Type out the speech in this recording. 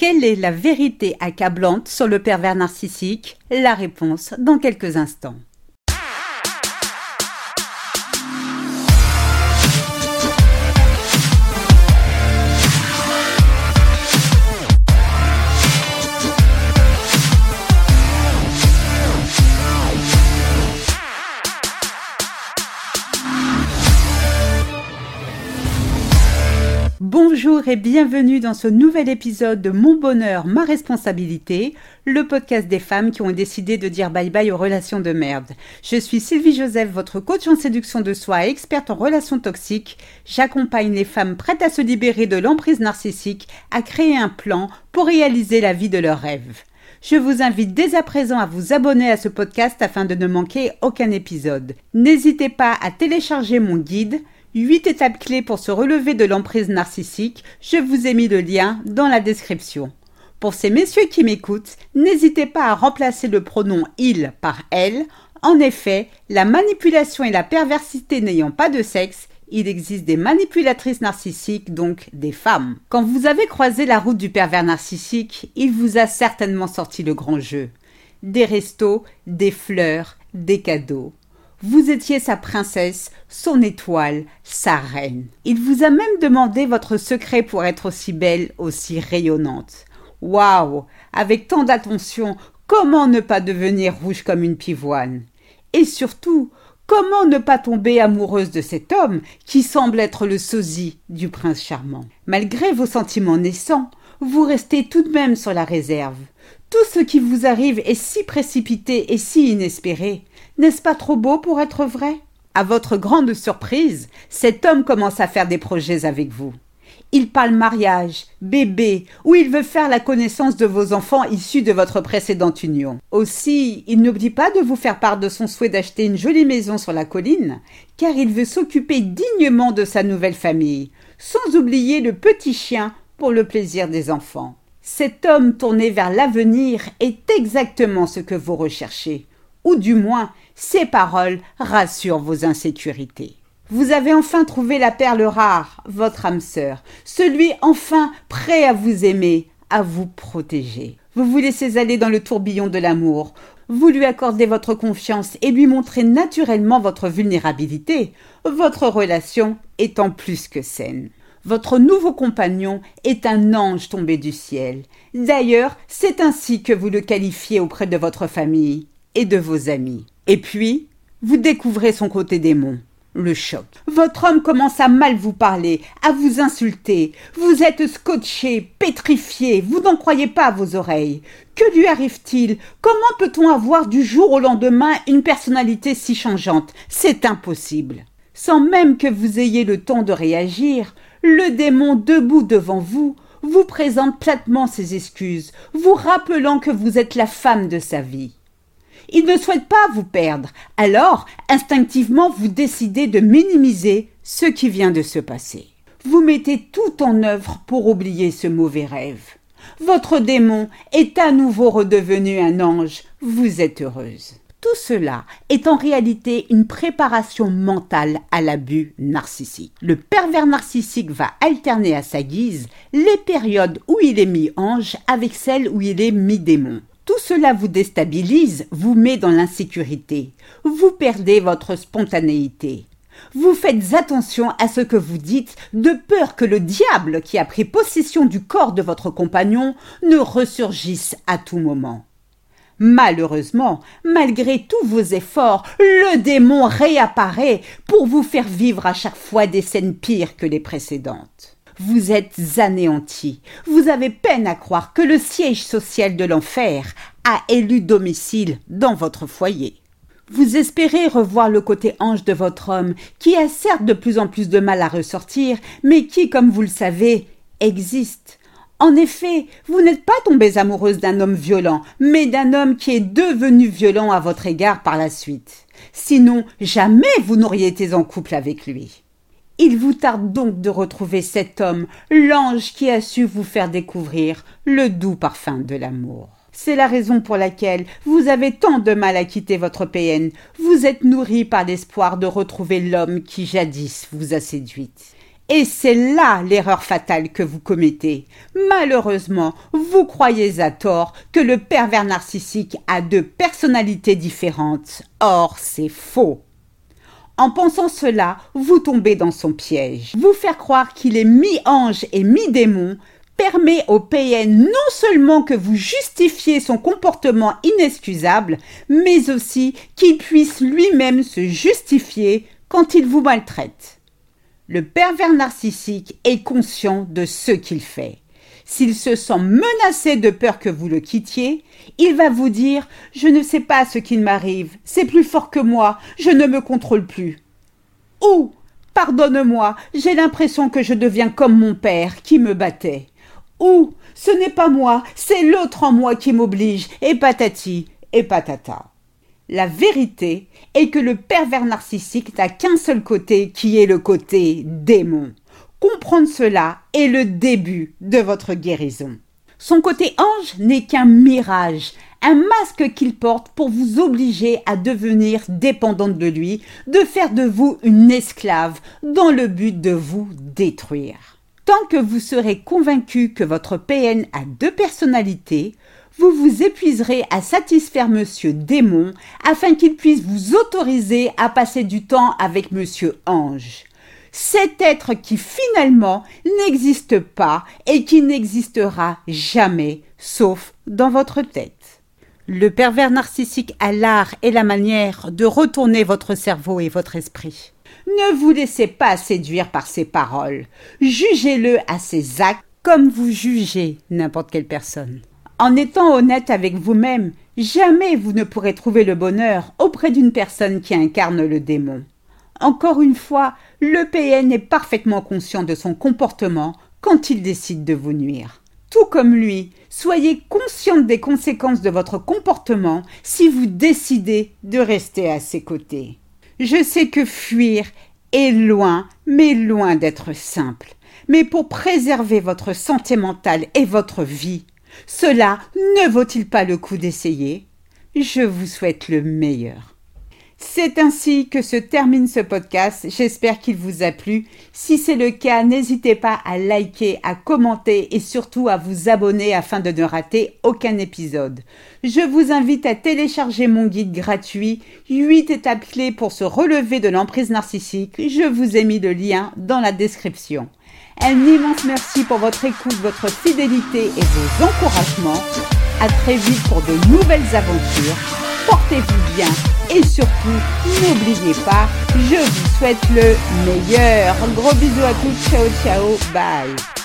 Quelle est la vérité accablante sur le pervers narcissique? La réponse dans quelques instants. Et bienvenue dans ce nouvel épisode de Mon bonheur, ma responsabilité, le podcast des femmes qui ont décidé de dire bye bye aux relations de merde. Je suis Sylvie Joseph, votre coach en séduction de soi et experte en relations toxiques. J'accompagne les femmes prêtes à se libérer de l'emprise narcissique, à créer un plan pour réaliser la vie de leurs rêves. Je vous invite dès à présent à vous abonner à ce podcast afin de ne manquer aucun épisode. N'hésitez pas à télécharger mon guide 8 étapes clés pour se relever de l'emprise narcissique, je vous ai mis le lien dans la description. Pour ces messieurs qui m'écoutent, n'hésitez pas à remplacer le pronom il par elle. En effet, la manipulation et la perversité n'ayant pas de sexe, il existe des manipulatrices narcissiques, donc des femmes. Quand vous avez croisé la route du pervers narcissique, il vous a certainement sorti le grand jeu. Des restos, des fleurs, des cadeaux. Vous étiez sa princesse, son étoile, sa reine. Il vous a même demandé votre secret pour être aussi belle, aussi rayonnante. Waouh Avec tant d'attention, comment ne pas devenir rouge comme une pivoine? Et surtout, comment ne pas tomber amoureuse de cet homme qui semble être le sosie du prince charmant? Malgré vos sentiments naissants, vous restez tout de même sur la réserve. Tout ce qui vous arrive est si précipité et si inespéré n'est-ce pas trop beau pour être vrai? À votre grande surprise, cet homme commence à faire des projets avec vous. Il parle mariage, bébé, ou il veut faire la connaissance de vos enfants issus de votre précédente union. Aussi, il n'oublie pas de vous faire part de son souhait d'acheter une jolie maison sur la colline, car il veut s'occuper dignement de sa nouvelle famille, sans oublier le petit chien pour le plaisir des enfants. Cet homme tourné vers l'avenir est exactement ce que vous recherchez ou du moins ces paroles rassurent vos insécurités. Vous avez enfin trouvé la perle rare, votre âme sœur, celui enfin prêt à vous aimer, à vous protéger. Vous vous laissez aller dans le tourbillon de l'amour, vous lui accordez votre confiance et lui montrez naturellement votre vulnérabilité, votre relation étant plus que saine. Votre nouveau compagnon est un ange tombé du ciel. D'ailleurs, c'est ainsi que vous le qualifiez auprès de votre famille et de vos amis. Et puis, vous découvrez son côté démon. Le choc. Votre homme commence à mal vous parler, à vous insulter. Vous êtes scotché, pétrifié, vous n'en croyez pas à vos oreilles. Que lui arrive-t-il? Comment peut-on avoir du jour au lendemain une personnalité si changeante? C'est impossible. Sans même que vous ayez le temps de réagir, le démon debout devant vous vous présente platement ses excuses, vous rappelant que vous êtes la femme de sa vie. Il ne souhaite pas vous perdre. Alors, instinctivement, vous décidez de minimiser ce qui vient de se passer. Vous mettez tout en œuvre pour oublier ce mauvais rêve. Votre démon est à nouveau redevenu un ange. Vous êtes heureuse. Tout cela est en réalité une préparation mentale à l'abus narcissique. Le pervers narcissique va alterner à sa guise les périodes où il est mis ange avec celles où il est mis démon. Tout cela vous déstabilise, vous met dans l'insécurité. Vous perdez votre spontanéité. Vous faites attention à ce que vous dites de peur que le diable qui a pris possession du corps de votre compagnon ne ressurgisse à tout moment. Malheureusement, malgré tous vos efforts, le démon réapparaît pour vous faire vivre à chaque fois des scènes pires que les précédentes. Vous êtes anéanti. Vous avez peine à croire que le siège social de l'enfer a élu domicile dans votre foyer. Vous espérez revoir le côté ange de votre homme, qui a certes de plus en plus de mal à ressortir, mais qui, comme vous le savez, existe. En effet, vous n'êtes pas tombée amoureuse d'un homme violent, mais d'un homme qui est devenu violent à votre égard par la suite. Sinon, jamais vous n'auriez été en couple avec lui. Il vous tarde donc de retrouver cet homme, l'ange qui a su vous faire découvrir le doux parfum de l'amour. C'est la raison pour laquelle vous avez tant de mal à quitter votre PN. Vous êtes nourri par l'espoir de retrouver l'homme qui jadis vous a séduite. Et c'est là l'erreur fatale que vous commettez. Malheureusement, vous croyez à tort que le pervers narcissique a deux personnalités différentes. Or, c'est faux. En pensant cela, vous tombez dans son piège. Vous faire croire qu'il est mi-ange et mi-démon permet au PN non seulement que vous justifiez son comportement inexcusable, mais aussi qu'il puisse lui-même se justifier quand il vous maltraite. Le pervers narcissique est conscient de ce qu'il fait. S'il se sent menacé de peur que vous le quittiez, il va vous dire Je ne sais pas ce qu'il m'arrive, c'est plus fort que moi, je ne me contrôle plus. Ou Pardonne-moi, j'ai l'impression que je deviens comme mon père qui me battait. Ou Ce n'est pas moi, c'est l'autre en moi qui m'oblige, et patati, et patata. La vérité est que le pervers narcissique n'a qu'un seul côté qui est le côté démon. Comprendre cela est le début de votre guérison. Son côté ange n'est qu'un mirage, un masque qu'il porte pour vous obliger à devenir dépendante de lui, de faire de vous une esclave dans le but de vous détruire. Tant que vous serez convaincu que votre PN a deux personnalités, vous vous épuiserez à satisfaire Monsieur Démon afin qu'il puisse vous autoriser à passer du temps avec Monsieur Ange. Cet être qui finalement n'existe pas et qui n'existera jamais, sauf dans votre tête. Le pervers narcissique a l'art et la manière de retourner votre cerveau et votre esprit. Ne vous laissez pas séduire par ses paroles. Jugez-le à ses actes comme vous jugez n'importe quelle personne. En étant honnête avec vous-même, jamais vous ne pourrez trouver le bonheur auprès d'une personne qui incarne le démon. Encore une fois, le PN est parfaitement conscient de son comportement quand il décide de vous nuire. Tout comme lui, soyez consciente des conséquences de votre comportement si vous décidez de rester à ses côtés. Je sais que fuir est loin, mais loin d'être simple. Mais pour préserver votre santé mentale et votre vie, cela ne vaut-il pas le coup d'essayer? Je vous souhaite le meilleur. C'est ainsi que se termine ce podcast. J'espère qu'il vous a plu. Si c'est le cas, n'hésitez pas à liker, à commenter et surtout à vous abonner afin de ne rater aucun épisode. Je vous invite à télécharger mon guide gratuit 8 étapes clés pour se relever de l'emprise narcissique. Je vous ai mis le lien dans la description. Un immense merci pour votre écoute, votre fidélité et vos encouragements. À très vite pour de nouvelles aventures. Portez-vous bien et surtout, n'oubliez pas, je vous souhaite le meilleur. Gros bisous à tous. Ciao, ciao. Bye.